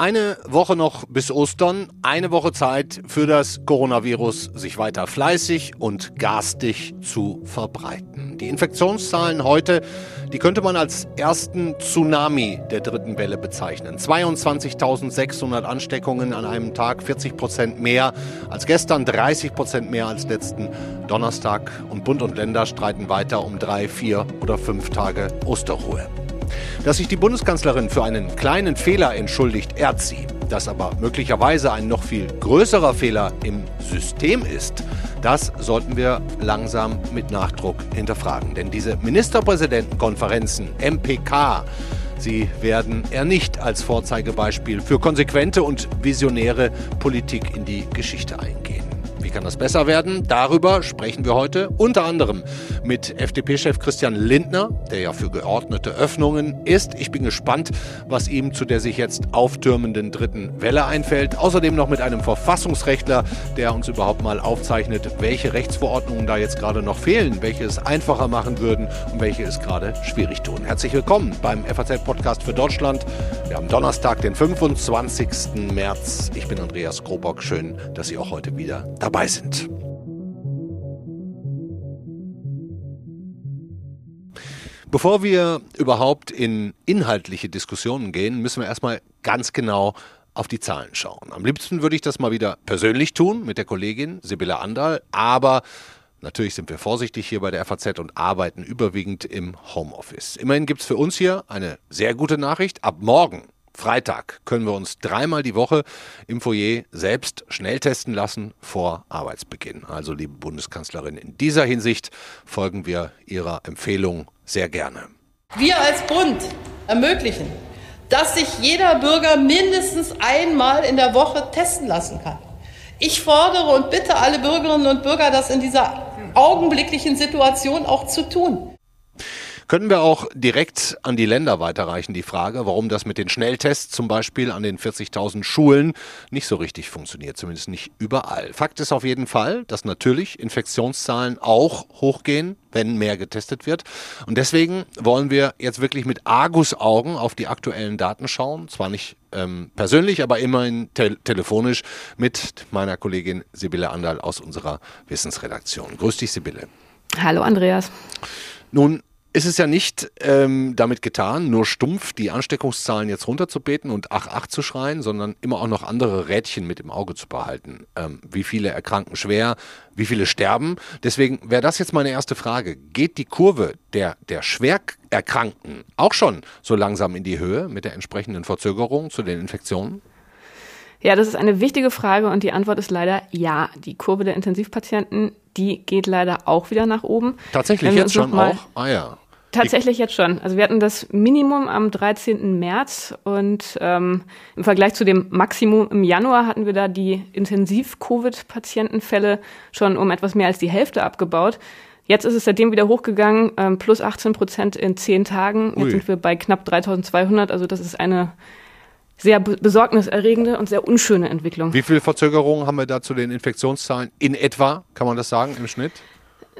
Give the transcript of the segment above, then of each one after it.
Eine Woche noch bis Ostern, eine Woche Zeit für das Coronavirus, sich weiter fleißig und garstig zu verbreiten. Die Infektionszahlen heute, die könnte man als ersten Tsunami der dritten Welle bezeichnen. 22.600 Ansteckungen an einem Tag, 40 Prozent mehr als gestern, 30 Prozent mehr als letzten Donnerstag. Und Bund und Länder streiten weiter um drei, vier oder fünf Tage Osterruhe. Dass sich die Bundeskanzlerin für einen kleinen Fehler entschuldigt, ehrt sie. Dass aber möglicherweise ein noch viel größerer Fehler im System ist, das sollten wir langsam mit Nachdruck hinterfragen. Denn diese Ministerpräsidentenkonferenzen, MPK, sie werden eher nicht als Vorzeigebeispiel für konsequente und visionäre Politik in die Geschichte eingehen. Wie kann das besser werden? Darüber sprechen wir heute unter anderem mit FDP-Chef Christian Lindner, der ja für geordnete Öffnungen ist. Ich bin gespannt, was ihm zu der sich jetzt auftürmenden dritten Welle einfällt. Außerdem noch mit einem Verfassungsrechtler, der uns überhaupt mal aufzeichnet, welche Rechtsverordnungen da jetzt gerade noch fehlen, welche es einfacher machen würden und welche es gerade schwierig tun. Herzlich willkommen beim FAZ-Podcast für Deutschland. Wir haben Donnerstag, den 25. März. Ich bin Andreas Grobock. Schön, dass Sie auch heute wieder dabei dabei sind. Bevor wir überhaupt in inhaltliche Diskussionen gehen, müssen wir erstmal ganz genau auf die Zahlen schauen. Am liebsten würde ich das mal wieder persönlich tun mit der Kollegin Sibylle Andal, aber natürlich sind wir vorsichtig hier bei der FAZ und arbeiten überwiegend im Homeoffice. Immerhin gibt es für uns hier eine sehr gute Nachricht. Ab morgen Freitag können wir uns dreimal die Woche im Foyer selbst schnell testen lassen vor Arbeitsbeginn. Also, liebe Bundeskanzlerin, in dieser Hinsicht folgen wir Ihrer Empfehlung sehr gerne. Wir als Bund ermöglichen, dass sich jeder Bürger mindestens einmal in der Woche testen lassen kann. Ich fordere und bitte alle Bürgerinnen und Bürger, das in dieser augenblicklichen Situation auch zu tun. Können wir auch direkt an die Länder weiterreichen, die Frage, warum das mit den Schnelltests zum Beispiel an den 40.000 Schulen nicht so richtig funktioniert, zumindest nicht überall. Fakt ist auf jeden Fall, dass natürlich Infektionszahlen auch hochgehen, wenn mehr getestet wird. Und deswegen wollen wir jetzt wirklich mit Argusaugen auf die aktuellen Daten schauen. Zwar nicht ähm, persönlich, aber immerhin te telefonisch mit meiner Kollegin Sibylle Andal aus unserer Wissensredaktion. Grüß dich, Sibylle. Hallo, Andreas. Nun, ist es ja nicht ähm, damit getan, nur stumpf die Ansteckungszahlen jetzt runterzubeten und ach, ach zu schreien, sondern immer auch noch andere Rädchen mit im Auge zu behalten. Ähm, wie viele erkranken schwer, wie viele sterben. Deswegen wäre das jetzt meine erste Frage. Geht die Kurve der, der Schwererkrankten auch schon so langsam in die Höhe mit der entsprechenden Verzögerung zu den Infektionen? Ja, das ist eine wichtige Frage und die Antwort ist leider ja. Die Kurve der Intensivpatienten, die geht leider auch wieder nach oben. Tatsächlich jetzt schon auch? Ah ja. Tatsächlich jetzt schon. Also wir hatten das Minimum am 13. März und ähm, im Vergleich zu dem Maximum im Januar hatten wir da die Intensiv-Covid-Patientenfälle schon um etwas mehr als die Hälfte abgebaut. Jetzt ist es seitdem wieder hochgegangen, ähm, plus 18 Prozent in zehn Tagen. Jetzt Ui. sind wir bei knapp 3200. Also das ist eine sehr besorgniserregende und sehr unschöne Entwicklung. Wie viele Verzögerungen haben wir da zu den Infektionszahlen in etwa, kann man das sagen, im Schnitt?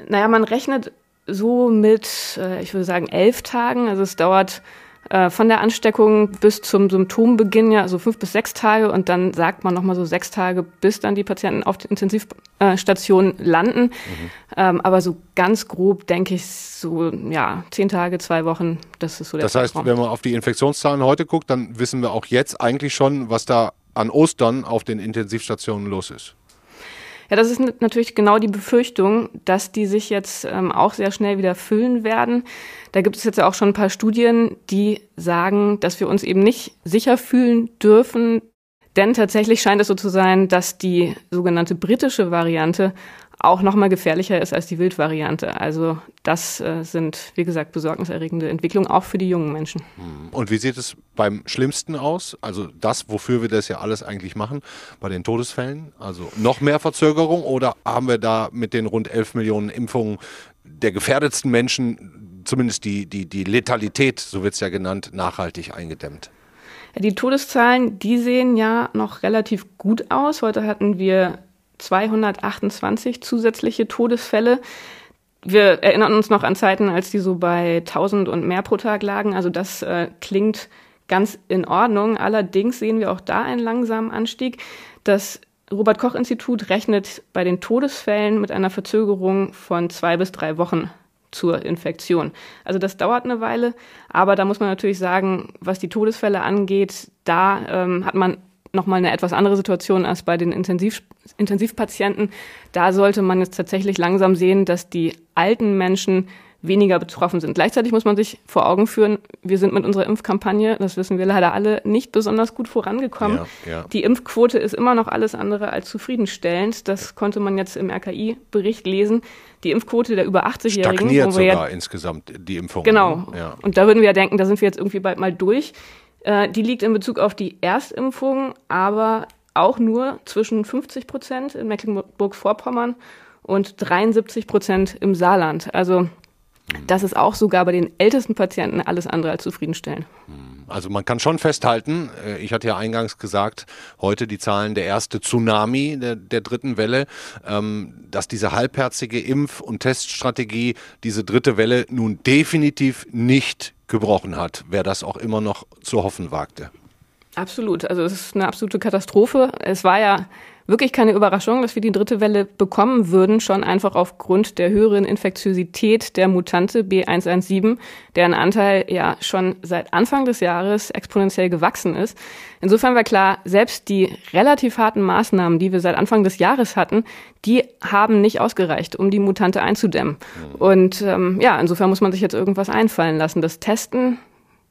Naja, man rechnet so mit, äh, ich würde sagen, elf Tagen. Also es dauert von der Ansteckung bis zum Symptombeginn ja so fünf bis sechs Tage und dann sagt man nochmal so sechs Tage, bis dann die Patienten auf der Intensivstation landen. Mhm. Ähm, aber so ganz grob denke ich so, ja, zehn Tage, zwei Wochen, das ist so der Das heißt, Zeitraum. wenn man auf die Infektionszahlen heute guckt, dann wissen wir auch jetzt eigentlich schon, was da an Ostern auf den Intensivstationen los ist. Ja, das ist natürlich genau die Befürchtung, dass die sich jetzt ähm, auch sehr schnell wieder füllen werden. Da gibt es jetzt ja auch schon ein paar Studien, die sagen, dass wir uns eben nicht sicher fühlen dürfen. Denn tatsächlich scheint es so zu sein, dass die sogenannte britische Variante auch noch mal gefährlicher ist als die Wildvariante. Also das äh, sind, wie gesagt, besorgniserregende Entwicklungen, auch für die jungen Menschen. Hm. Und wie sieht es beim Schlimmsten aus? Also das, wofür wir das ja alles eigentlich machen, bei den Todesfällen? Also noch mehr Verzögerung oder haben wir da mit den rund 11 Millionen Impfungen der gefährdetsten Menschen zumindest die, die, die Letalität, so wird es ja genannt, nachhaltig eingedämmt? Die Todeszahlen, die sehen ja noch relativ gut aus. Heute hatten wir 228 zusätzliche Todesfälle. wir erinnern uns noch an Zeiten, als die so bei 1000 und mehr pro Tag lagen. Also das äh, klingt ganz in Ordnung. Allerdings sehen wir auch da einen langsamen Anstieg. Das Robert Koch Institut rechnet bei den Todesfällen mit einer Verzögerung von zwei bis drei Wochen zur Infektion. Also das dauert eine Weile, aber da muss man natürlich sagen, was die Todesfälle angeht, da ähm, hat man nochmal eine etwas andere Situation als bei den Intensiv Intensivpatienten. Da sollte man jetzt tatsächlich langsam sehen, dass die alten Menschen weniger betroffen sind. Gleichzeitig muss man sich vor Augen führen, wir sind mit unserer Impfkampagne, das wissen wir leider alle, nicht besonders gut vorangekommen. Ja, ja. Die Impfquote ist immer noch alles andere als zufriedenstellend. Das konnte man jetzt im RKI-Bericht lesen. Die Impfquote der über 80-Jährigen. Stagniert sogar ja, insgesamt die Impfung. Genau. Ja. Und da würden wir ja denken, da sind wir jetzt irgendwie bald mal durch. Äh, die liegt in Bezug auf die Erstimpfung, aber auch nur zwischen 50 Prozent in Mecklenburg-Vorpommern und 73 Prozent im Saarland. Also das ist auch sogar bei den ältesten Patienten alles andere als zufriedenstellend. Also man kann schon festhalten, äh, ich hatte ja eingangs gesagt, heute die Zahlen der erste Tsunami der, der dritten Welle, ähm, dass diese halbherzige Impf- und Teststrategie diese dritte Welle nun definitiv nicht gebrochen hat, wer das auch immer noch zu hoffen wagte. Absolut. Also es ist eine absolute Katastrophe. Es war ja wirklich keine Überraschung, dass wir die dritte Welle bekommen würden, schon einfach aufgrund der höheren Infektiosität der Mutante B117, deren Anteil ja schon seit Anfang des Jahres exponentiell gewachsen ist. Insofern war klar, selbst die relativ harten Maßnahmen, die wir seit Anfang des Jahres hatten, die haben nicht ausgereicht, um die Mutante einzudämmen. Und ähm, ja, insofern muss man sich jetzt irgendwas einfallen lassen. Das Testen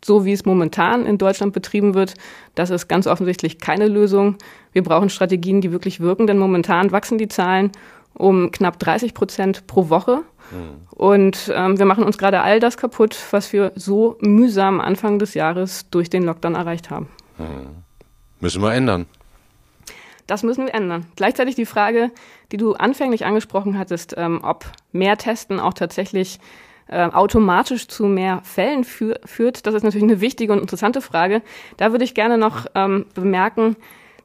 so wie es momentan in Deutschland betrieben wird, das ist ganz offensichtlich keine Lösung. Wir brauchen Strategien, die wirklich wirken, denn momentan wachsen die Zahlen um knapp 30 Prozent pro Woche. Mhm. Und ähm, wir machen uns gerade all das kaputt, was wir so mühsam Anfang des Jahres durch den Lockdown erreicht haben. Mhm. Müssen wir ändern. Das müssen wir ändern. Gleichzeitig die Frage, die du anfänglich angesprochen hattest, ähm, ob mehr Testen auch tatsächlich äh, automatisch zu mehr Fällen fü führt, das ist natürlich eine wichtige und interessante Frage. Da würde ich gerne noch ähm, bemerken,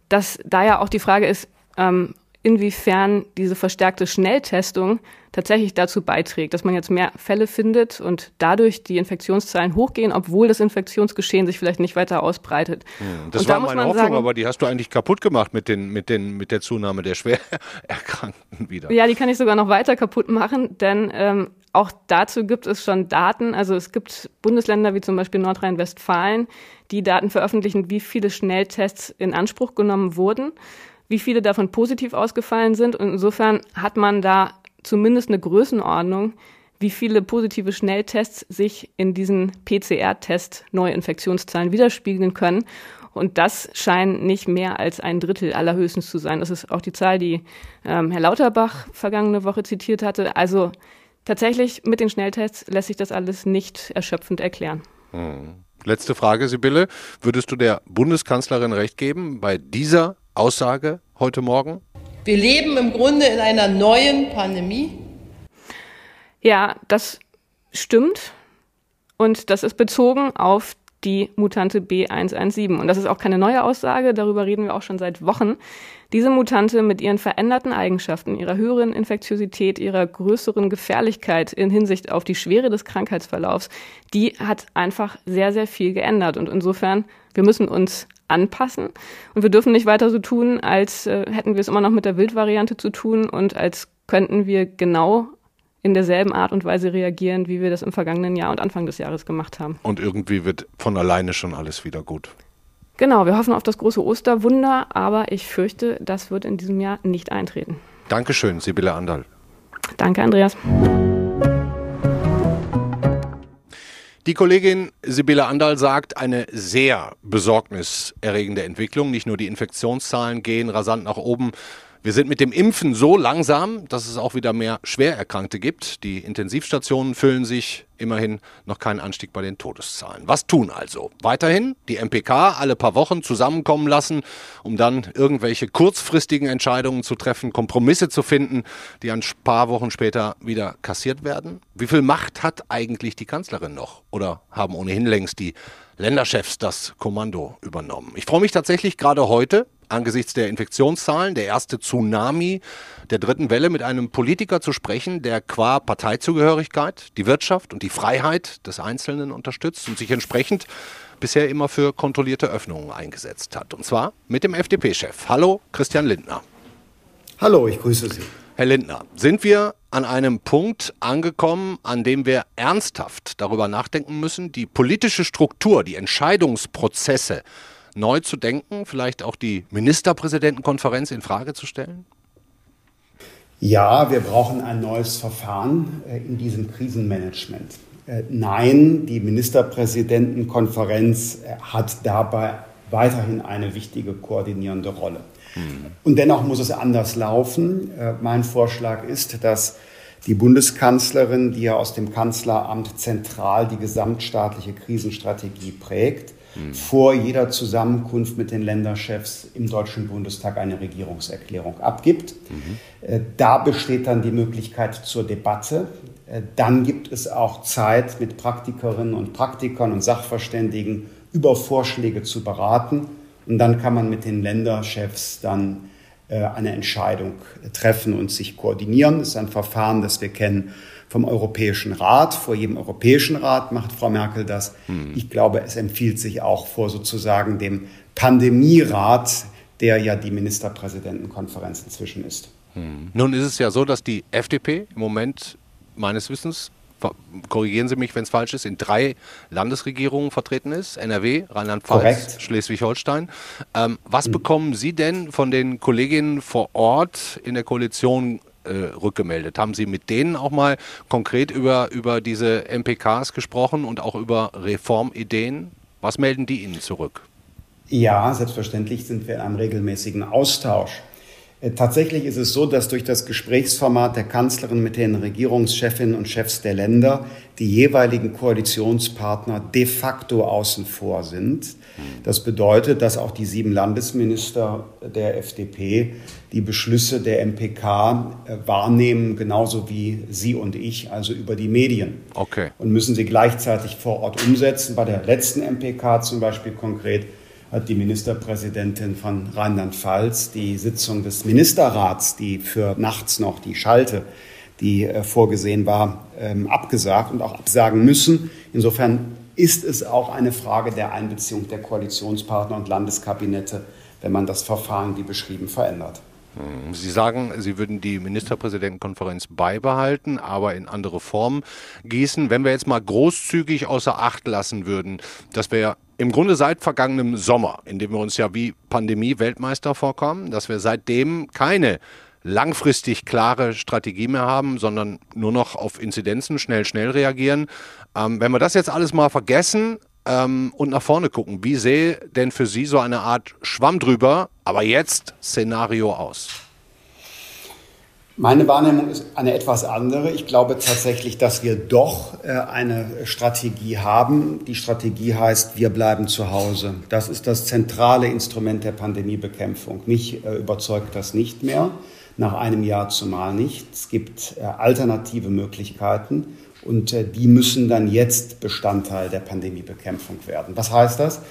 dass da ja auch die Frage ist, ähm, inwiefern diese verstärkte Schnelltestung tatsächlich dazu beiträgt, dass man jetzt mehr Fälle findet und dadurch die Infektionszahlen hochgehen, obwohl das Infektionsgeschehen sich vielleicht nicht weiter ausbreitet. Ja, das und war da meine Hoffnung, sagen, aber die hast du eigentlich kaputt gemacht mit, den, mit, den, mit der Zunahme der Schwererkrankten wieder. Ja, die kann ich sogar noch weiter kaputt machen, denn ähm, auch dazu gibt es schon Daten. Also es gibt Bundesländer wie zum Beispiel Nordrhein-Westfalen, die Daten veröffentlichen, wie viele Schnelltests in Anspruch genommen wurden, wie viele davon positiv ausgefallen sind. Und insofern hat man da zumindest eine Größenordnung, wie viele positive Schnelltests sich in diesen PCR-Test Neuinfektionszahlen widerspiegeln können. Und das scheint nicht mehr als ein Drittel allerhöchstens zu sein. Das ist auch die Zahl, die ähm, Herr Lauterbach vergangene Woche zitiert hatte. Also tatsächlich mit den Schnelltests lässt sich das alles nicht erschöpfend erklären. Hm. Letzte Frage, Sibylle. Würdest du der Bundeskanzlerin recht geben bei dieser Aussage heute Morgen? Wir leben im Grunde in einer neuen Pandemie. Ja, das stimmt. Und das ist bezogen auf die Mutante B117. Und das ist auch keine neue Aussage, darüber reden wir auch schon seit Wochen. Diese Mutante mit ihren veränderten Eigenschaften, ihrer höheren Infektiosität, ihrer größeren Gefährlichkeit in Hinsicht auf die Schwere des Krankheitsverlaufs, die hat einfach sehr, sehr viel geändert. Und insofern, wir müssen uns anpassen. Und wir dürfen nicht weiter so tun, als äh, hätten wir es immer noch mit der Wildvariante zu tun und als könnten wir genau in derselben Art und Weise reagieren, wie wir das im vergangenen Jahr und Anfang des Jahres gemacht haben. Und irgendwie wird von alleine schon alles wieder gut. Genau, wir hoffen auf das große Osterwunder, aber ich fürchte, das wird in diesem Jahr nicht eintreten. Dankeschön, Sibylle Andal. Danke, Andreas. Die Kollegin Sibylle Andal sagt, eine sehr besorgniserregende Entwicklung. Nicht nur die Infektionszahlen gehen rasant nach oben, wir sind mit dem Impfen so langsam, dass es auch wieder mehr Schwererkrankte gibt. Die Intensivstationen füllen sich, immerhin noch kein Anstieg bei den Todeszahlen. Was tun also? Weiterhin die MPK alle paar Wochen zusammenkommen lassen, um dann irgendwelche kurzfristigen Entscheidungen zu treffen, Kompromisse zu finden, die ein paar Wochen später wieder kassiert werden? Wie viel Macht hat eigentlich die Kanzlerin noch? Oder haben ohnehin längst die Länderchefs das Kommando übernommen? Ich freue mich tatsächlich gerade heute angesichts der Infektionszahlen, der erste Tsunami der dritten Welle mit einem Politiker zu sprechen, der qua Parteizugehörigkeit die Wirtschaft und die Freiheit des Einzelnen unterstützt und sich entsprechend bisher immer für kontrollierte Öffnungen eingesetzt hat. Und zwar mit dem FDP-Chef. Hallo, Christian Lindner. Hallo, ich grüße Sie. Herr Lindner, sind wir an einem Punkt angekommen, an dem wir ernsthaft darüber nachdenken müssen, die politische Struktur, die Entscheidungsprozesse neu zu denken, vielleicht auch die Ministerpräsidentenkonferenz in Frage zu stellen? Ja, wir brauchen ein neues Verfahren äh, in diesem Krisenmanagement. Äh, nein, die Ministerpräsidentenkonferenz äh, hat dabei weiterhin eine wichtige koordinierende Rolle. Und dennoch muss es anders laufen. Mein Vorschlag ist, dass die Bundeskanzlerin, die ja aus dem Kanzleramt zentral die gesamtstaatliche Krisenstrategie prägt, mhm. vor jeder Zusammenkunft mit den Länderchefs im Deutschen Bundestag eine Regierungserklärung abgibt. Mhm. Da besteht dann die Möglichkeit zur Debatte. Äh, dann gibt es auch Zeit, mit Praktikerinnen und Praktikern und Sachverständigen über Vorschläge zu beraten und dann kann man mit den Länderchefs dann äh, eine Entscheidung treffen und sich koordinieren. Das ist ein Verfahren, das wir kennen vom Europäischen Rat. Vor jedem Europäischen Rat macht Frau Merkel das. Hm. Ich glaube, es empfiehlt sich auch vor sozusagen dem Pandemierat, der ja die Ministerpräsidentenkonferenz inzwischen ist. Hm. Nun ist es ja so, dass die FDP im Moment meines Wissens korrigieren Sie mich, wenn es falsch ist, in drei Landesregierungen vertreten ist, NRW, Rheinland-Pfalz, Schleswig-Holstein. Ähm, was mhm. bekommen Sie denn von den Kolleginnen vor Ort in der Koalition äh, rückgemeldet? Haben Sie mit denen auch mal konkret über, über diese MPKs gesprochen und auch über Reformideen? Was melden die Ihnen zurück? Ja, selbstverständlich sind wir in einem regelmäßigen Austausch. Äh, tatsächlich ist es so, dass durch das Gesprächsformat der Kanzlerin mit den Regierungschefinnen und Chefs der Länder die jeweiligen Koalitionspartner de facto außen vor sind. Das bedeutet, dass auch die sieben Landesminister der FDP die Beschlüsse der MPK äh, wahrnehmen, genauso wie Sie und ich, also über die Medien. Okay. Und müssen sie gleichzeitig vor Ort umsetzen. Bei der letzten MPK zum Beispiel konkret hat die Ministerpräsidentin von Rheinland-Pfalz die Sitzung des Ministerrats, die für nachts noch die Schalte, die äh, vorgesehen war, ähm, abgesagt und auch absagen müssen. Insofern ist es auch eine Frage der Einbeziehung der Koalitionspartner und Landeskabinette, wenn man das Verfahren wie beschrieben verändert. Hm, Sie sagen, Sie würden die Ministerpräsidentenkonferenz beibehalten, aber in andere Form gießen. Wenn wir jetzt mal großzügig außer Acht lassen würden, dass wir im Grunde seit vergangenem Sommer, in dem wir uns ja wie Pandemie-Weltmeister vorkommen, dass wir seitdem keine langfristig klare Strategie mehr haben, sondern nur noch auf Inzidenzen schnell, schnell reagieren. Ähm, wenn wir das jetzt alles mal vergessen ähm, und nach vorne gucken, wie sähe denn für Sie so eine Art Schwamm drüber, aber jetzt Szenario aus? Meine Wahrnehmung ist eine etwas andere. Ich glaube tatsächlich, dass wir doch äh, eine Strategie haben. Die Strategie heißt, wir bleiben zu Hause. Das ist das zentrale Instrument der Pandemiebekämpfung. Mich äh, überzeugt das nicht mehr, nach einem Jahr zumal nicht. Es gibt äh, alternative Möglichkeiten und die müssen dann jetzt Bestandteil der Pandemiebekämpfung werden. Was heißt das?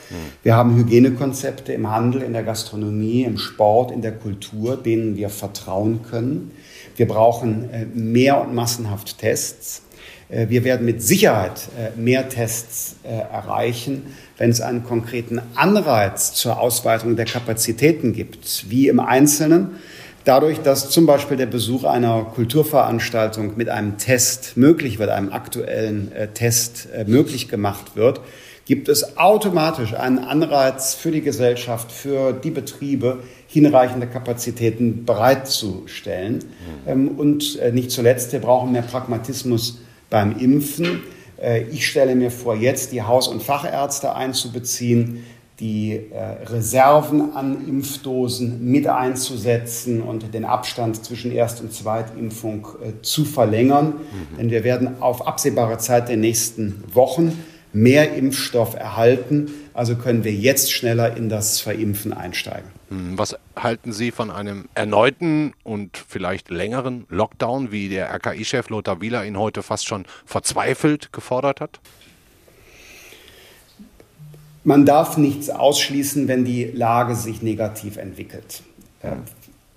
Wir haben Hygienekonzepte im Handel, in der Gastronomie, im Sport, in der Kultur, denen wir vertrauen können. Wir brauchen äh, mehr und massenhaft Tests. Äh, wir werden mit Sicherheit äh, mehr Tests erreichen, wenn es einen konkreten Anreiz zur Ausweitung der Kapazitäten gibt, wie im Einzelnen. Dadurch, dass zum Beispiel der Besuch einer Kulturveranstaltung mit einem Test möglich wird, einem aktuellen Test möglich gemacht wird, gibt es automatisch einen Anreiz für die Gesellschaft, für die Betriebe, hinreichende Kapazitäten bereitzustellen. Mhm. Und äh, nicht zuletzt, wir brauchen mehr Pragmatismus beim Impfen. Äh, ich stelle mir vor, jetzt die Haus- und Fachärzte einzubeziehen, die äh, Reserven an Impfdosen mit einzusetzen und den Abstand zwischen Erst- und Zweitimpfung zu verlängern. Mhm. Denn wir werden auf absehbare Zeit der nächsten Wochen mehr Impfstoff erhalten. Also können wir jetzt schneller in das Verimpfen einsteigen. Hm, was halten Sie von einem erneuten und vielleicht längeren Lockdown, wie der RKI-Chef Lothar Wieler ihn heute fast schon verzweifelt gefordert hat? Man darf nichts ausschließen, wenn die Lage sich negativ entwickelt. Ähm,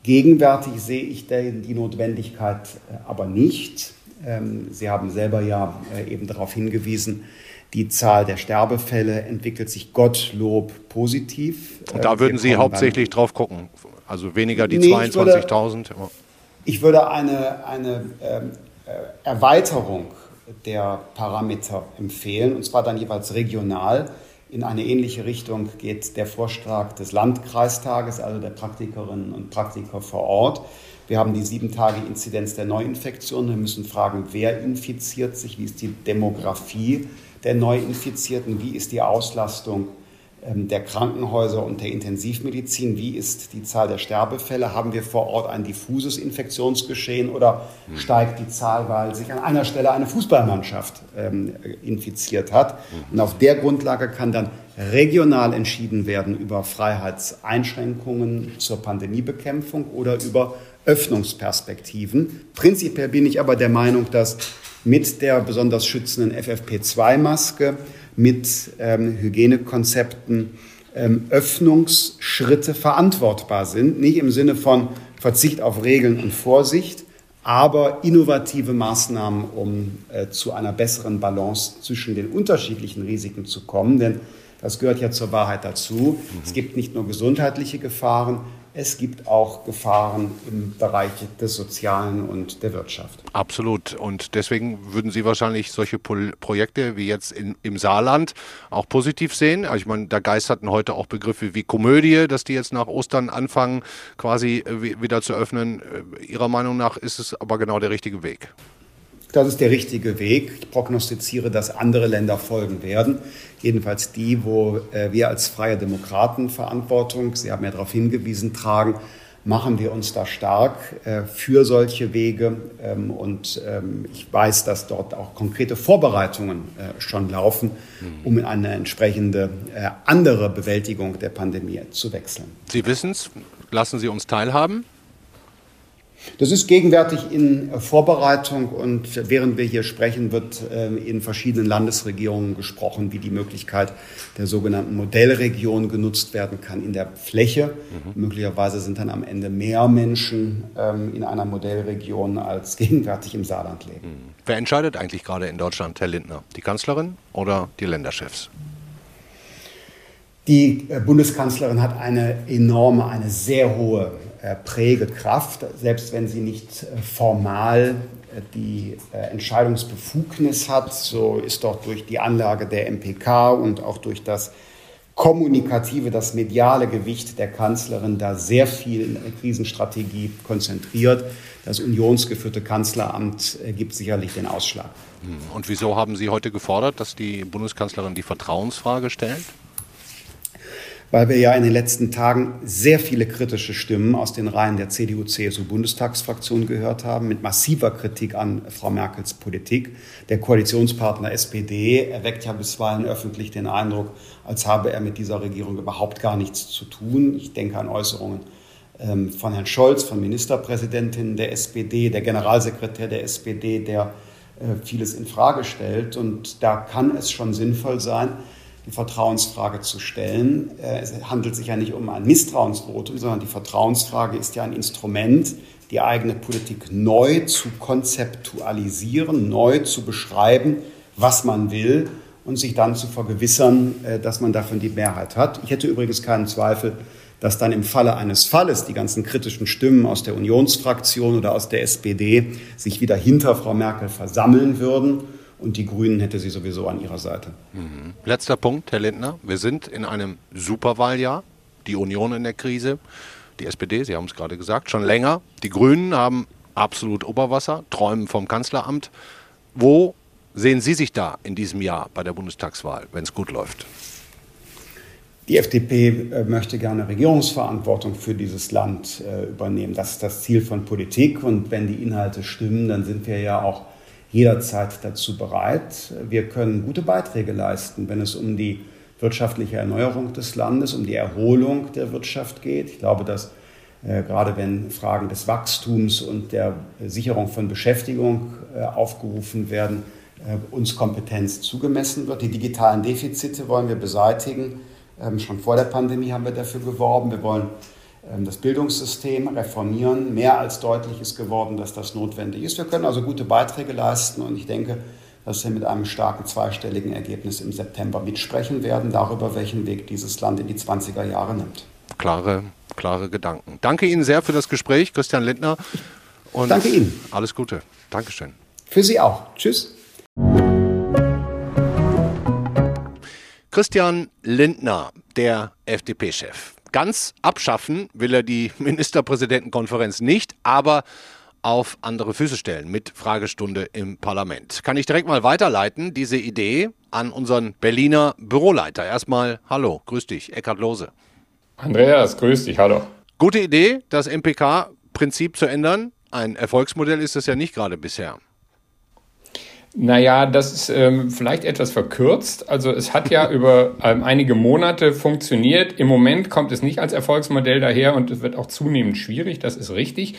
gegenwärtig sehe ich die Notwendigkeit äh, aber nicht. Ähm, Sie haben selber ja äh, eben darauf hingewiesen, die Zahl der Sterbefälle entwickelt sich Gottlob positiv. Und da würden Sie hauptsächlich drauf gucken, also weniger die nee, 22.000. Ich würde eine, eine ähm, äh, Erweiterung der Parameter empfehlen, und zwar dann jeweils regional. In eine ähnliche Richtung geht der Vorschlag des Landkreistages, also der Praktikerinnen und Praktiker vor Ort. Wir haben die sieben Tage Inzidenz der Neuinfektionen. Wir müssen fragen, wer infiziert sich, wie ist die Demografie der Neuinfizierten, wie ist die Auslastung ähm, der Krankenhäuser und der Intensivmedizin, wie ist die Zahl der Sterbefälle, haben wir vor Ort ein diffuses Infektionsgeschehen oder mhm. steigt die Zahl, weil sich an einer Stelle eine Fußballmannschaft ähm, infiziert hat. Mhm. Und auf der Grundlage kann dann regional entschieden werden über Freiheitseinschränkungen zur Pandemiebekämpfung oder über Öffnungsperspektiven. Prinzipiell bin ich aber der Meinung, dass mit der besonders schützenden FFP2-Maske mit ähm, Hygienekonzepten ähm, Öffnungsschritte verantwortbar sind. Nicht im Sinne von Verzicht auf Regeln und Vorsicht, aber innovative Maßnahmen, um äh, zu einer besseren Balance zwischen den unterschiedlichen Risiken zu kommen. Denn das gehört ja zur Wahrheit dazu. Mhm. Es gibt nicht nur gesundheitliche Gefahren, es gibt auch Gefahren im Bereich des Sozialen und der Wirtschaft. Absolut. Und deswegen würden Sie wahrscheinlich solche Projekte wie jetzt in, im Saarland auch positiv sehen. Also ich meine, da geisterten heute auch Begriffe wie Komödie, dass die jetzt nach Ostern anfangen, quasi äh, wieder zu öffnen. Äh, Ihrer Meinung nach ist es aber genau der richtige Weg. Das ist der richtige Weg. Ich prognostiziere, dass andere Länder folgen werden. Jedenfalls die, wo äh, wir als freie Demokraten Verantwortung, Sie haben ja darauf hingewiesen, tragen, machen wir uns da stark äh, für solche Wege. Ähm, und ähm, ich weiß, dass dort auch konkrete Vorbereitungen äh, schon laufen, um in eine entsprechende andere Bewältigung der Pandemie zu wechseln. Sie wissen es, lassen Sie uns teilhaben. Das ist gegenwärtig in Vorbereitung und während wir hier sprechen, wird äh, in verschiedenen Landesregierungen gesprochen, wie die Möglichkeit der sogenannten Modellregion genutzt werden kann in der Fläche. Mhm. Möglicherweise sind dann am Ende mehr Menschen ähm, in einer Modellregion als gegenwärtig im Saarland leben. Mhm. Wer entscheidet eigentlich gerade in Deutschland, Herr Lindner? Die Kanzlerin oder die Länderchefs? Die äh, Bundeskanzlerin hat eine enorme, eine sehr hohe Prägekraft, selbst wenn sie nicht äh, formal die Entscheidungsbefugnis hat, so ist doch durch die Anlage der MPK und auch durch das kommunikative, das mediale Gewicht der Kanzlerin da sehr viel in der Krisenstrategie konzentriert. Das unionsgeführte Kanzleramt gibt sicherlich den Ausschlag. Hm. Und wieso haben Sie heute gefordert, dass die Bundeskanzlerin die Vertrauensfrage stellt? Weil wir ja in den letzten Tagen sehr viele kritische Stimmen aus den Reihen der CDU-CSU-Bundestagsfraktion gehört haben, mit massiver Kritik an Frau Merkels Politik. Der Koalitionspartner SPD erweckt ja bisweilen öffentlich den Eindruck, als habe er mit dieser Regierung überhaupt gar nichts zu tun. Ich denke an Äußerungen ähm, von Herrn Scholz, von Ministerpräsidentin der SPD, der Generalsekretär der SPD, der äh, vieles in Frage stellt. Und da kann es schon sinnvoll sein, die Vertrauensfrage zu stellen. Äh, es handelt sich ja nicht um ein Misstrauensvotum, sondern die Vertrauensfrage ist ja ein Instrument, die eigene Politik neu zu konzeptualisieren, neu zu beschreiben, was man will und sich dann zu vergewissern, äh, dass man davon die Mehrheit hat. Ich hätte übrigens keinen Zweifel, dass dann im Falle eines Falles die ganzen kritischen Stimmen aus der Unionsfraktion oder aus der SPD sich wieder hinter Frau Merkel versammeln würden und die Grünen hätte sie sowieso an ihrer Seite. Mhm. Letzter Punkt, Herr Lindner. Wir sind in einem Superwahljahr. Die Union in der Krise, die SPD, Sie haben es gerade gesagt, schon länger. Die Grünen haben absolut Oberwasser, träumen vom Kanzleramt. Wo sehen Sie sich da in diesem Jahr bei der Bundestagswahl, wenn es gut läuft? Die FDP äh, möchte gerne Regierungsverantwortung für dieses Land äh, übernehmen. Das ist das Ziel von Politik. Und wenn die Inhalte stimmen, dann sind wir ja auch jederzeit dazu bereit. Wir können gute Beiträge leisten, wenn es um die wirtschaftliche Erneuerung des Landes, um die Erholung der Wirtschaft geht. Ich glaube, dass äh, gerade wenn Fragen des Wachstums und der Sicherung von Beschäftigung äh, aufgerufen werden, äh, uns Kompetenz zugemessen wird. Die digitalen Defizite wollen wir beseitigen. Ähm, schon vor der Pandemie haben wir dafür geworben. Wir wollen das Bildungssystem reformieren. Mehr als deutlich ist geworden, dass das notwendig ist. Wir können also gute Beiträge leisten und ich denke, dass wir mit einem starken zweistelligen Ergebnis im September mitsprechen werden, darüber, welchen Weg dieses Land in die 20er Jahre nimmt. Klare, klare Gedanken. Danke Ihnen sehr für das Gespräch, Christian Lindner. Und Danke Ihnen. Alles Gute. Dankeschön. Für Sie auch. Tschüss. Christian Lindner, der FDP-Chef. Ganz abschaffen will er die Ministerpräsidentenkonferenz nicht, aber auf andere Füße stellen mit Fragestunde im Parlament. Kann ich direkt mal weiterleiten, diese Idee an unseren Berliner Büroleiter. Erstmal hallo, grüß dich, Eckhard Lose. Andreas, grüß dich, hallo. Gute Idee, das MPK-Prinzip zu ändern. Ein Erfolgsmodell ist es ja nicht gerade bisher. Naja, das ist ähm, vielleicht etwas verkürzt. Also es hat ja über ähm, einige Monate funktioniert. Im Moment kommt es nicht als Erfolgsmodell daher und es wird auch zunehmend schwierig, das ist richtig.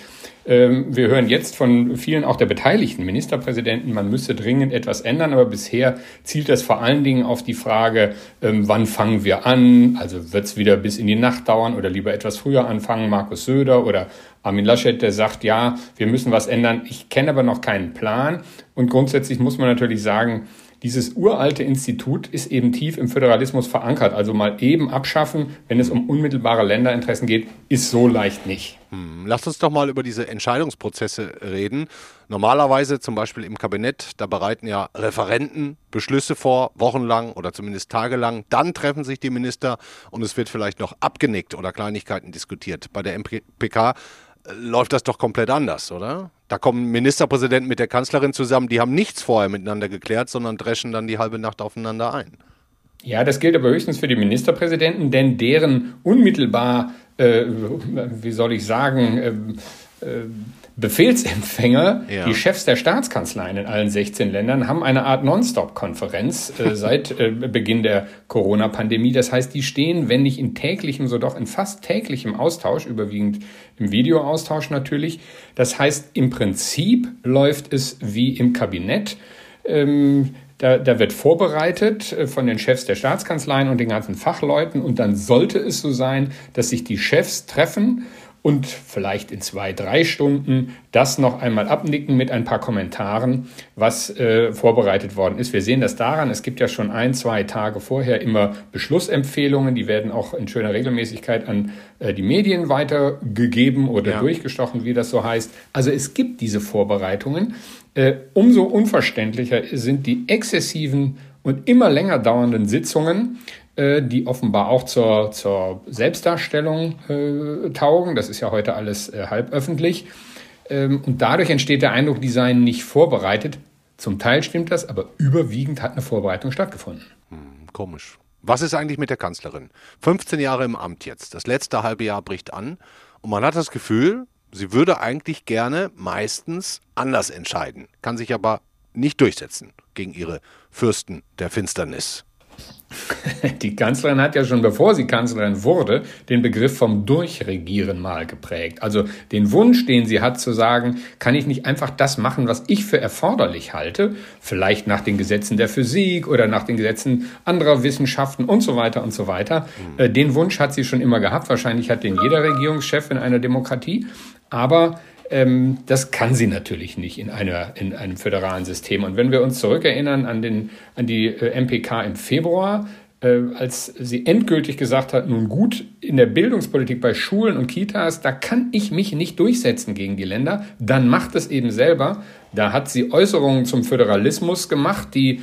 Ähm, wir hören jetzt von vielen auch der beteiligten Ministerpräsidenten, man müsse dringend etwas ändern, aber bisher zielt das vor allen Dingen auf die Frage, ähm, wann fangen wir an? Also wird es wieder bis in die Nacht dauern oder lieber etwas früher anfangen? Markus Söder oder Armin Laschet, der sagt, ja, wir müssen was ändern. Ich kenne aber noch keinen Plan. Und grundsätzlich muss man natürlich sagen, dieses uralte Institut ist eben tief im Föderalismus verankert. Also mal eben abschaffen, wenn es um unmittelbare Länderinteressen geht, ist so leicht nicht. Hm, lasst uns doch mal über diese Entscheidungsprozesse reden. Normalerweise zum Beispiel im Kabinett, da bereiten ja Referenten Beschlüsse vor, wochenlang oder zumindest tagelang. Dann treffen sich die Minister und es wird vielleicht noch abgenickt oder Kleinigkeiten diskutiert. Bei der MPK läuft das doch komplett anders, oder? Da kommen Ministerpräsidenten mit der Kanzlerin zusammen, die haben nichts vorher miteinander geklärt, sondern dreschen dann die halbe Nacht aufeinander ein. Ja, das gilt aber höchstens für die Ministerpräsidenten, denn deren unmittelbar, äh, wie soll ich sagen, äh, äh, Befehlsempfänger, ja. die Chefs der Staatskanzleien in allen 16 Ländern, haben eine Art Non-Stop-Konferenz äh, seit äh, Beginn der Corona-Pandemie. Das heißt, die stehen, wenn nicht in täglichem, so doch in fast täglichem Austausch, überwiegend im Videoaustausch natürlich. Das heißt, im Prinzip läuft es wie im Kabinett. Ähm, da, da wird vorbereitet äh, von den Chefs der Staatskanzleien und den ganzen Fachleuten und dann sollte es so sein, dass sich die Chefs treffen und vielleicht in zwei, drei Stunden das noch einmal abnicken mit ein paar Kommentaren, was äh, vorbereitet worden ist. Wir sehen das daran, es gibt ja schon ein, zwei Tage vorher immer Beschlussempfehlungen, die werden auch in schöner Regelmäßigkeit an äh, die Medien weitergegeben oder ja. durchgestochen, wie das so heißt. Also es gibt diese Vorbereitungen. Äh, umso unverständlicher sind die exzessiven und immer länger dauernden Sitzungen, die offenbar auch zur, zur Selbstdarstellung äh, taugen. Das ist ja heute alles äh, halb öffentlich. Ähm, und dadurch entsteht der Eindruck, die seien nicht vorbereitet. Zum Teil stimmt das, aber überwiegend hat eine Vorbereitung stattgefunden. Hm, komisch. Was ist eigentlich mit der Kanzlerin? 15 Jahre im Amt jetzt. Das letzte halbe Jahr bricht an. Und man hat das Gefühl, sie würde eigentlich gerne meistens anders entscheiden, kann sich aber nicht durchsetzen gegen ihre Fürsten der Finsternis. Die Kanzlerin hat ja schon bevor sie Kanzlerin wurde, den Begriff vom Durchregieren mal geprägt. Also den Wunsch, den sie hat zu sagen, kann ich nicht einfach das machen, was ich für erforderlich halte, vielleicht nach den Gesetzen der Physik oder nach den Gesetzen anderer Wissenschaften und so weiter und so weiter. Mhm. Den Wunsch hat sie schon immer gehabt. Wahrscheinlich hat den jeder Regierungschef in einer Demokratie. Aber ähm, das kann sie natürlich nicht in, einer, in einem föderalen System. Und wenn wir uns zurückerinnern an, den, an die äh, MPK im Februar, äh, als sie endgültig gesagt hat, nun gut, in der Bildungspolitik bei Schulen und Kitas, da kann ich mich nicht durchsetzen gegen die Länder, dann macht es eben selber. Da hat sie Äußerungen zum Föderalismus gemacht, die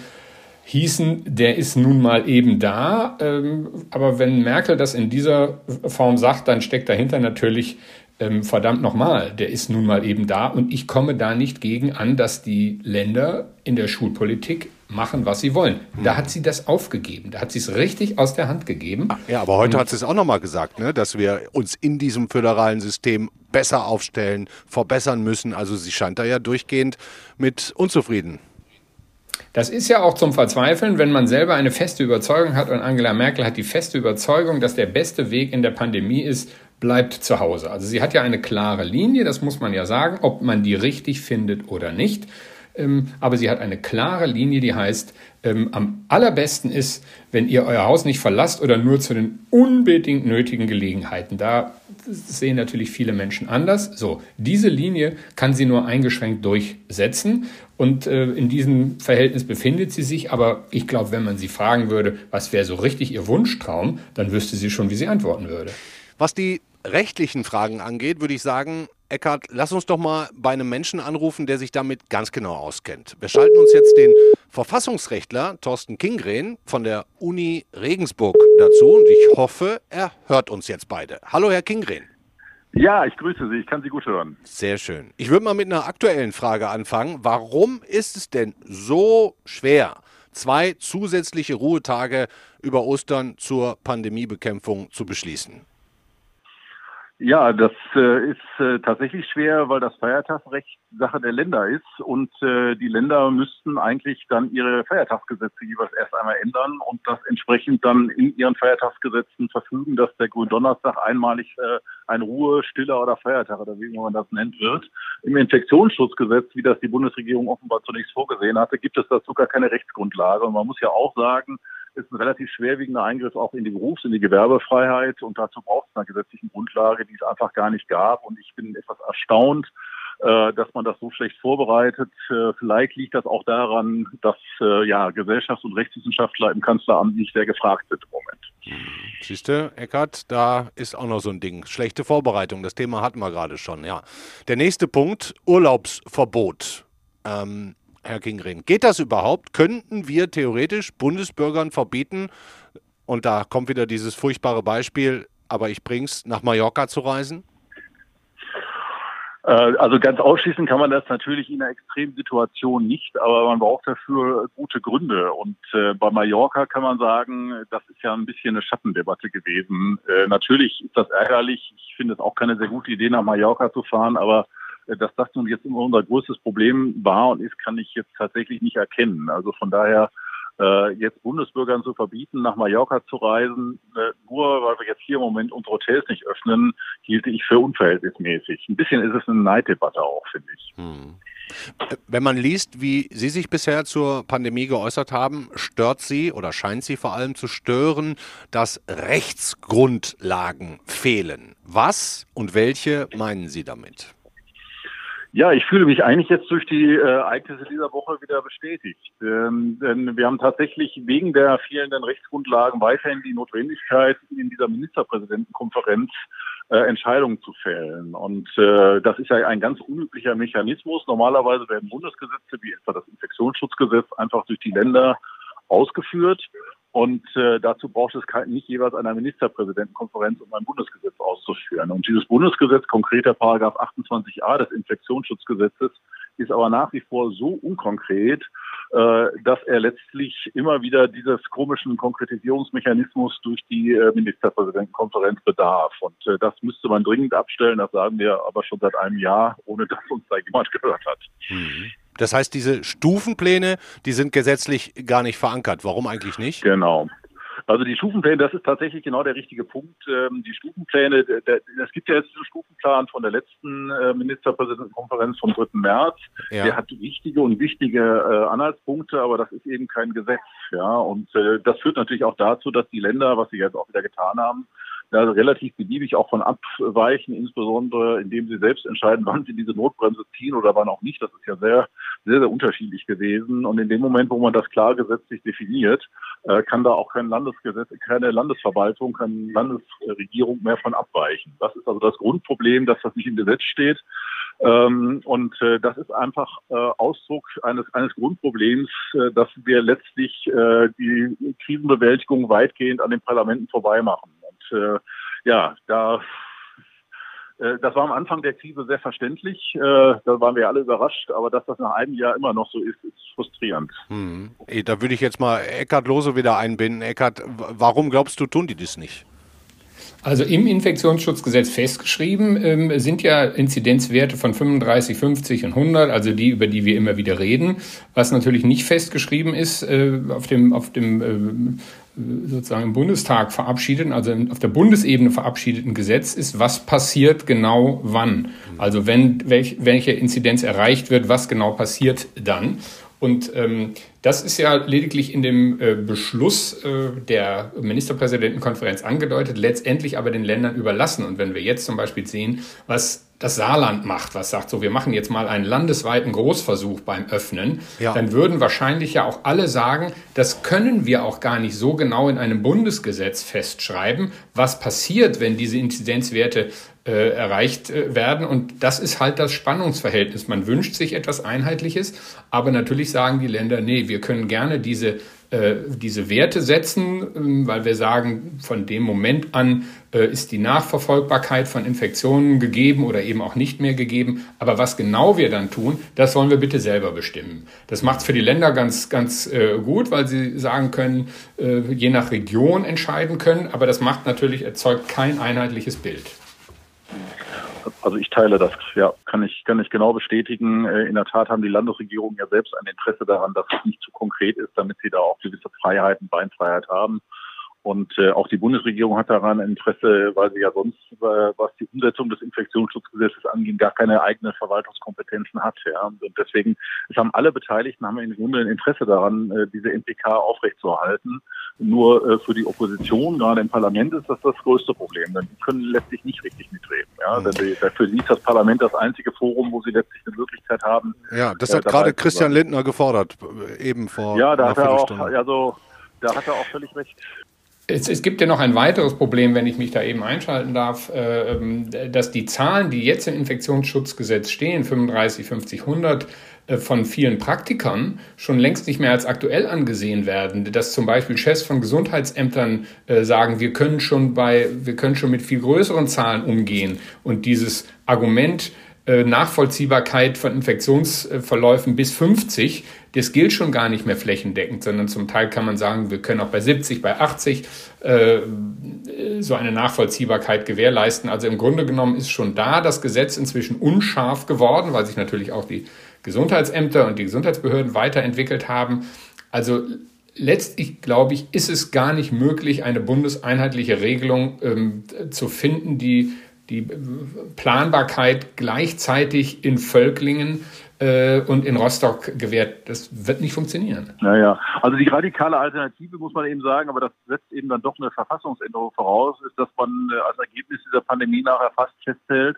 hießen, der ist nun mal eben da. Ähm, aber wenn Merkel das in dieser Form sagt, dann steckt dahinter natürlich ähm, verdammt nochmal, der ist nun mal eben da und ich komme da nicht gegen an, dass die Länder in der Schulpolitik machen, was sie wollen. Da hat sie das aufgegeben. Da hat sie es richtig aus der Hand gegeben. Ja, aber heute und, hat sie es auch nochmal gesagt, ne, dass wir uns in diesem föderalen System besser aufstellen, verbessern müssen. Also sie scheint da ja durchgehend mit unzufrieden. Das ist ja auch zum Verzweifeln, wenn man selber eine feste Überzeugung hat und Angela Merkel hat die feste Überzeugung, dass der beste Weg in der Pandemie ist, bleibt zu Hause. Also sie hat ja eine klare Linie, das muss man ja sagen, ob man die richtig findet oder nicht. Ähm, aber sie hat eine klare Linie, die heißt, ähm, am allerbesten ist, wenn ihr euer Haus nicht verlasst oder nur zu den unbedingt nötigen Gelegenheiten. Da sehen natürlich viele Menschen anders. So, diese Linie kann sie nur eingeschränkt durchsetzen. Und äh, in diesem Verhältnis befindet sie sich. Aber ich glaube, wenn man sie fragen würde, was wäre so richtig ihr Wunschtraum, dann wüsste sie schon, wie sie antworten würde. Was die rechtlichen Fragen angeht, würde ich sagen, Eckart, lass uns doch mal bei einem Menschen anrufen, der sich damit ganz genau auskennt. Wir schalten uns jetzt den Verfassungsrechtler Thorsten Kingren von der Uni Regensburg dazu und ich hoffe, er hört uns jetzt beide. Hallo, Herr Kingren. Ja, ich grüße Sie, ich kann Sie gut hören. Sehr schön. Ich würde mal mit einer aktuellen Frage anfangen. Warum ist es denn so schwer, zwei zusätzliche Ruhetage über Ostern zur Pandemiebekämpfung zu beschließen? Ja, das äh, ist äh, tatsächlich schwer, weil das Feiertagsrecht Sache der Länder ist und äh, die Länder müssten eigentlich dann ihre Feiertagsgesetze jeweils erst einmal ändern und das entsprechend dann in ihren Feiertagsgesetzen verfügen, dass der Gründonnerstag einmalig äh, ein Ruhe, Stiller oder Feiertag oder wie man das nennt wird. Im Infektionsschutzgesetz, wie das die Bundesregierung offenbar zunächst vorgesehen hatte, gibt es dazu gar keine Rechtsgrundlage und man muss ja auch sagen, ist ein relativ schwerwiegender Eingriff auch in die Berufs-, in die Gewerbefreiheit und dazu braucht es eine gesetzliche Grundlage, die es einfach gar nicht gab und ich bin etwas erstaunt, äh, dass man das so schlecht vorbereitet. Äh, vielleicht liegt das auch daran, dass äh, ja Gesellschafts- und Rechtswissenschaftler im Kanzleramt nicht sehr gefragt sind im Moment. Siehst du, Eckert, da ist auch noch so ein Ding. Schlechte Vorbereitung, das Thema hatten wir gerade schon, ja. Der nächste Punkt, Urlaubsverbot. Ähm, Herr Kingren. Geht das überhaupt? Könnten wir theoretisch Bundesbürgern verbieten, und da kommt wieder dieses furchtbare Beispiel, aber ich bring's, nach Mallorca zu reisen? Äh, also ganz ausschließen kann man das natürlich in einer extremen Situation nicht, aber man braucht dafür gute Gründe. Und äh, bei Mallorca kann man sagen, das ist ja ein bisschen eine Schattendebatte gewesen. Äh, natürlich ist das ärgerlich. Ich finde es auch keine sehr gute Idee, nach Mallorca zu fahren, aber dass das nun jetzt immer unser größtes Problem war und ist, kann ich jetzt tatsächlich nicht erkennen. Also von daher äh, jetzt Bundesbürgern zu verbieten, nach Mallorca zu reisen, äh, nur weil wir jetzt hier im Moment unsere Hotels nicht öffnen, hielte ich für unverhältnismäßig. Ein bisschen ist es eine Neiddebatte auch, finde ich. Hm. Wenn man liest, wie Sie sich bisher zur Pandemie geäußert haben, stört Sie oder scheint Sie vor allem zu stören, dass Rechtsgrundlagen fehlen. Was und welche meinen Sie damit? Ja, ich fühle mich eigentlich jetzt durch die äh, Ereignisse dieser Woche wieder bestätigt. Ähm, denn wir haben tatsächlich wegen der fehlenden Rechtsgrundlagen weiterhin die Notwendigkeit, in dieser Ministerpräsidentenkonferenz äh, Entscheidungen zu fällen. Und äh, das ist ja ein ganz unüblicher Mechanismus. Normalerweise werden Bundesgesetze wie etwa das Infektionsschutzgesetz einfach durch die Länder ausgeführt. Und äh, dazu braucht es nicht jeweils einer Ministerpräsidentenkonferenz, um ein Bundesgesetz auszuführen. Und dieses Bundesgesetz, konkreter Paragraph 28a des Infektionsschutzgesetzes, ist aber nach wie vor so unkonkret, äh, dass er letztlich immer wieder dieses komischen Konkretisierungsmechanismus durch die äh, Ministerpräsidentenkonferenz bedarf. Und äh, das müsste man dringend abstellen. Das sagen wir aber schon seit einem Jahr, ohne dass uns da jemand gehört hat. Mhm. Das heißt, diese Stufenpläne, die sind gesetzlich gar nicht verankert. Warum eigentlich nicht? Genau. Also die Stufenpläne, das ist tatsächlich genau der richtige Punkt. Ähm, die Stufenpläne, es gibt ja jetzt diesen Stufenplan von der letzten äh, Ministerpräsidentenkonferenz vom 3. März. Ja. Der hat wichtige und wichtige äh, Anhaltspunkte, aber das ist eben kein Gesetz. Ja, und äh, das führt natürlich auch dazu, dass die Länder, was sie jetzt auch wieder getan haben, da relativ beliebig auch von abweichen, insbesondere indem sie selbst entscheiden, wann sie diese Notbremse ziehen oder wann auch nicht. Das ist ja sehr, sehr, sehr unterschiedlich gewesen. Und in dem Moment, wo man das klar gesetzlich definiert, äh, kann da auch kein Landesgesetz, keine Landesverwaltung, keine Landesregierung mehr von abweichen. Das ist also das Grundproblem, dass das nicht im Gesetz steht. Ähm, und äh, das ist einfach äh, Ausdruck eines, eines Grundproblems, äh, dass wir letztlich äh, die Krisenbewältigung weitgehend an den Parlamenten vorbei machen. Und äh, ja, da äh, das war am Anfang der Krise sehr verständlich. Äh, da waren wir alle überrascht. Aber dass das nach einem Jahr immer noch so ist, ist frustrierend. Hm. Da würde ich jetzt mal Eckhard Lose wieder einbinden. Eckhard, warum glaubst du, tun die das nicht? Also im Infektionsschutzgesetz festgeschrieben ähm, sind ja Inzidenzwerte von 35, 50 und 100, also die, über die wir immer wieder reden. Was natürlich nicht festgeschrieben ist äh, auf dem, auf dem sozusagen im Bundestag verabschiedeten, also auf der Bundesebene verabschiedeten Gesetz ist, was passiert genau wann. Also wenn welch, welche Inzidenz erreicht wird, was genau passiert dann. Und ähm, das ist ja lediglich in dem äh, Beschluss äh, der Ministerpräsidentenkonferenz angedeutet, letztendlich aber den Ländern überlassen. Und wenn wir jetzt zum Beispiel sehen, was das Saarland macht, was sagt, so wir machen jetzt mal einen landesweiten Großversuch beim Öffnen, ja. dann würden wahrscheinlich ja auch alle sagen, das können wir auch gar nicht so genau in einem Bundesgesetz festschreiben, was passiert, wenn diese Inzidenzwerte äh, erreicht äh, werden. Und das ist halt das Spannungsverhältnis. Man wünscht sich etwas Einheitliches, aber natürlich sagen die Länder, nee, wir können gerne diese äh, diese Werte setzen, ähm, weil wir sagen, von dem Moment an äh, ist die Nachverfolgbarkeit von Infektionen gegeben oder eben auch nicht mehr gegeben. Aber was genau wir dann tun, das wollen wir bitte selber bestimmen. Das macht es für die Länder ganz, ganz äh, gut, weil sie sagen können, je nach Region entscheiden können. Aber das macht natürlich, erzeugt kein einheitliches Bild. Also ich teile das, ja, kann ich, kann ich genau bestätigen. Äh, in der Tat haben die Landesregierungen ja selbst ein Interesse daran, dass es nicht zu konkret ist, damit sie da auch gewisse Freiheiten, Beinfreiheit haben. Und äh, auch die Bundesregierung hat daran Interesse, weil sie ja sonst, äh, was die Umsetzung des Infektionsschutzgesetzes angeht, gar keine eigenen Verwaltungskompetenzen hat. Ja. Und deswegen, es haben alle Beteiligten haben im Grunde ein Interesse daran, äh, diese MPK aufrechtzuerhalten. Nur äh, für die Opposition, gerade im Parlament, ist das das größte Problem. Denn die können letztlich nicht richtig mitreden. Ja. Mhm. Denn dafür ist das Parlament das einzige Forum, wo sie letztlich eine Möglichkeit haben. Ja, das äh, hat gerade Christian Lindner gefordert, eben vor Ja, da hat er auch, also, da hat er auch völlig recht. Es, es, gibt ja noch ein weiteres Problem, wenn ich mich da eben einschalten darf, äh, ähm, dass die Zahlen, die jetzt im Infektionsschutzgesetz stehen, 35, 50, 100, äh, von vielen Praktikern schon längst nicht mehr als aktuell angesehen werden. Dass zum Beispiel Chefs von Gesundheitsämtern äh, sagen, wir können schon bei, wir können schon mit viel größeren Zahlen umgehen. Und dieses Argument, Nachvollziehbarkeit von Infektionsverläufen bis 50, das gilt schon gar nicht mehr flächendeckend, sondern zum Teil kann man sagen, wir können auch bei 70, bei 80 äh, so eine Nachvollziehbarkeit gewährleisten. Also im Grunde genommen ist schon da das Gesetz inzwischen unscharf geworden, weil sich natürlich auch die Gesundheitsämter und die Gesundheitsbehörden weiterentwickelt haben. Also letztlich, glaube ich, ist es gar nicht möglich, eine bundeseinheitliche Regelung ähm, zu finden, die die Planbarkeit gleichzeitig in Völklingen äh, und in Rostock gewährt. Das wird nicht funktionieren. Naja, also die radikale Alternative muss man eben sagen, aber das setzt eben dann doch eine Verfassungsänderung voraus, ist, dass man äh, als Ergebnis dieser Pandemie nachher fast festhält,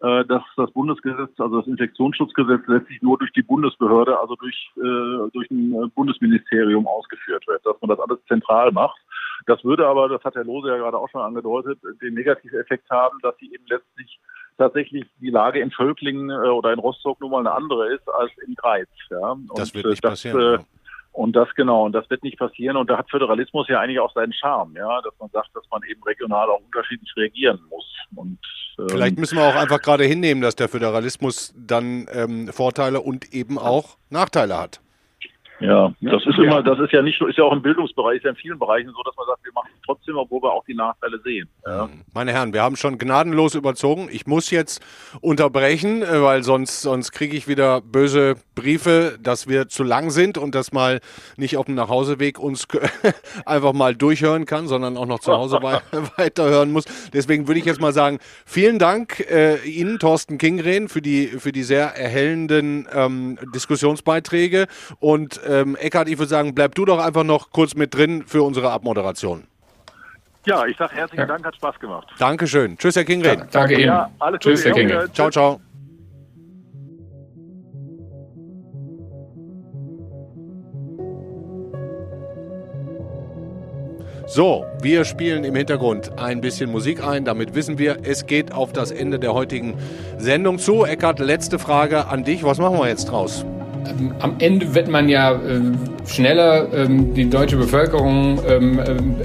äh, dass das Bundesgesetz, also das Infektionsschutzgesetz letztlich nur durch die Bundesbehörde, also durch, äh, durch ein Bundesministerium ausgeführt wird, dass man das alles zentral macht. Das würde aber, das hat Herr Lose ja gerade auch schon angedeutet, den Negativeffekt haben, dass sie eben letztlich tatsächlich die Lage in Völklingen äh, oder in Rostock nun mal eine andere ist als in Greiz. Ja. Und das wird nicht das, passieren. Äh, und das genau, und das wird nicht passieren. Und da hat Föderalismus ja eigentlich auch seinen Charme, ja, dass man sagt, dass man eben regional auch unterschiedlich reagieren muss. Und ähm, vielleicht müssen wir auch einfach gerade hinnehmen, dass der Föderalismus dann ähm, Vorteile und eben auch Nachteile hat. Ja, das ist immer, das ist ja nicht nur, ist ja auch im Bildungsbereich, ist ja in vielen Bereichen so, dass man sagt, wir machen es trotzdem, obwohl wir auch die Nachteile sehen. Ja. Meine Herren, wir haben schon gnadenlos überzogen. Ich muss jetzt unterbrechen, äh, weil sonst, sonst kriege ich wieder böse Briefe, dass wir zu lang sind und dass mal nicht auf dem Nachhauseweg uns einfach mal durchhören kann, sondern auch noch zu Hause weiterhören muss. Deswegen würde ich jetzt mal sagen, vielen Dank äh, Ihnen, Thorsten Kingren, für die, für die sehr erhellenden ähm, Diskussionsbeiträge und ähm, Eckhard, ich würde sagen, bleib du doch einfach noch kurz mit drin für unsere Abmoderation. Ja, ich sage herzlichen ja. Dank, hat Spaß gemacht. Dankeschön. Tschüss, Herr Kingren. Ja, danke Ihnen. Ja, alles Tschüss, Herr Kingren. Ciao, ciao. So, wir spielen im Hintergrund ein bisschen Musik ein. Damit wissen wir, es geht auf das Ende der heutigen Sendung zu. Eckart, letzte Frage an dich. Was machen wir jetzt draus? Am Ende wird man ja äh, schneller ähm, die deutsche Bevölkerung ähm, ähm,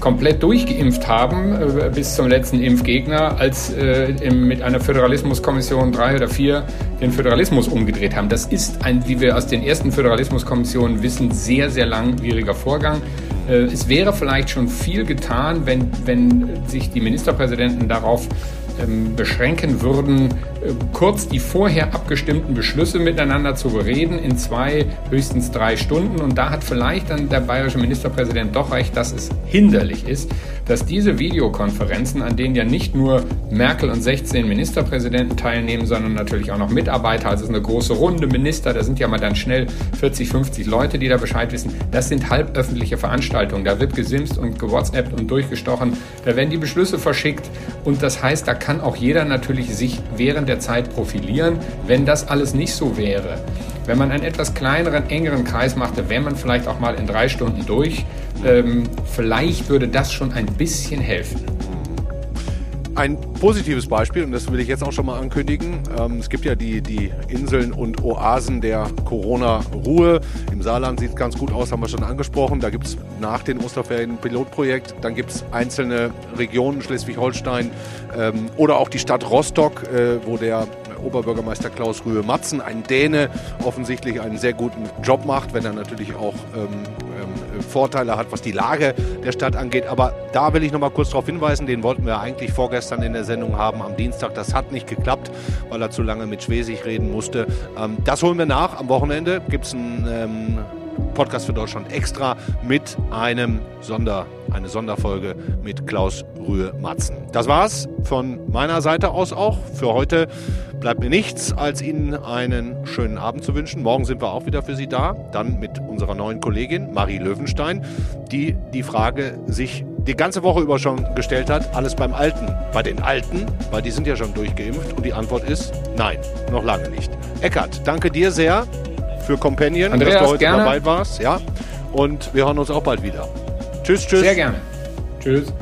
komplett durchgeimpft haben äh, bis zum letzten Impfgegner, als äh, mit einer Föderalismuskommission drei oder vier den Föderalismus umgedreht haben. Das ist ein, wie wir aus den ersten Föderalismuskommissionen wissen, sehr, sehr langwieriger Vorgang. Äh, es wäre vielleicht schon viel getan, wenn, wenn sich die Ministerpräsidenten darauf ähm, beschränken würden, kurz die vorher abgestimmten Beschlüsse miteinander zu bereden in zwei, höchstens drei Stunden. Und da hat vielleicht dann der bayerische Ministerpräsident doch recht, dass es hinderlich ist, dass diese Videokonferenzen, an denen ja nicht nur Merkel und 16 Ministerpräsidenten teilnehmen, sondern natürlich auch noch Mitarbeiter, also es ist eine große Runde Minister, da sind ja mal dann schnell 40, 50 Leute, die da Bescheid wissen, das sind halböffentliche Veranstaltungen. Da wird gesimst und gewhatsappt und durchgestochen, da werden die Beschlüsse verschickt und das heißt, da kann auch jeder natürlich sich während der Zeit profilieren. Wenn das alles nicht so wäre, wenn man einen etwas kleineren, engeren Kreis machte, wäre man vielleicht auch mal in drei Stunden durch. Ähm, vielleicht würde das schon ein bisschen helfen. Ein positives Beispiel, und das will ich jetzt auch schon mal ankündigen. Ähm, es gibt ja die, die Inseln und Oasen der Corona-Ruhe. Im Saarland sieht es ganz gut aus, haben wir schon angesprochen. Da gibt es nach den Osterferien ein Pilotprojekt. Dann gibt es einzelne Regionen, Schleswig-Holstein ähm, oder auch die Stadt Rostock, äh, wo der Oberbürgermeister Klaus Rühe-Matzen, ein Däne, offensichtlich einen sehr guten Job macht, wenn er natürlich auch ähm, Vorteile hat, was die Lage der Stadt angeht. Aber da will ich noch mal kurz darauf hinweisen, den wollten wir eigentlich vorgestern in der Sendung haben am Dienstag. Das hat nicht geklappt, weil er zu lange mit Schwesig reden musste. Ähm, das holen wir nach. Am Wochenende gibt es ein ähm, Podcast für Deutschland extra mit einem Sonder, eine Sonderfolge mit Klaus Rühe-Matzen. Das war's von meiner Seite aus auch für heute. Bleibt mir nichts, als Ihnen einen schönen Abend zu wünschen. Morgen sind wir auch wieder für Sie da, dann mit unserer neuen Kollegin Marie Löwenstein, die die Frage sich die ganze Woche über schon gestellt hat, alles beim Alten. Bei den Alten, weil die sind ja schon durchgeimpft und die Antwort ist nein, noch lange nicht. Eckart, danke dir sehr für Companion, Andreas, dass du heute gerne. dabei warst. Ja? Und wir hören uns auch bald wieder. Tschüss, tschüss. Sehr gerne. Tschüss.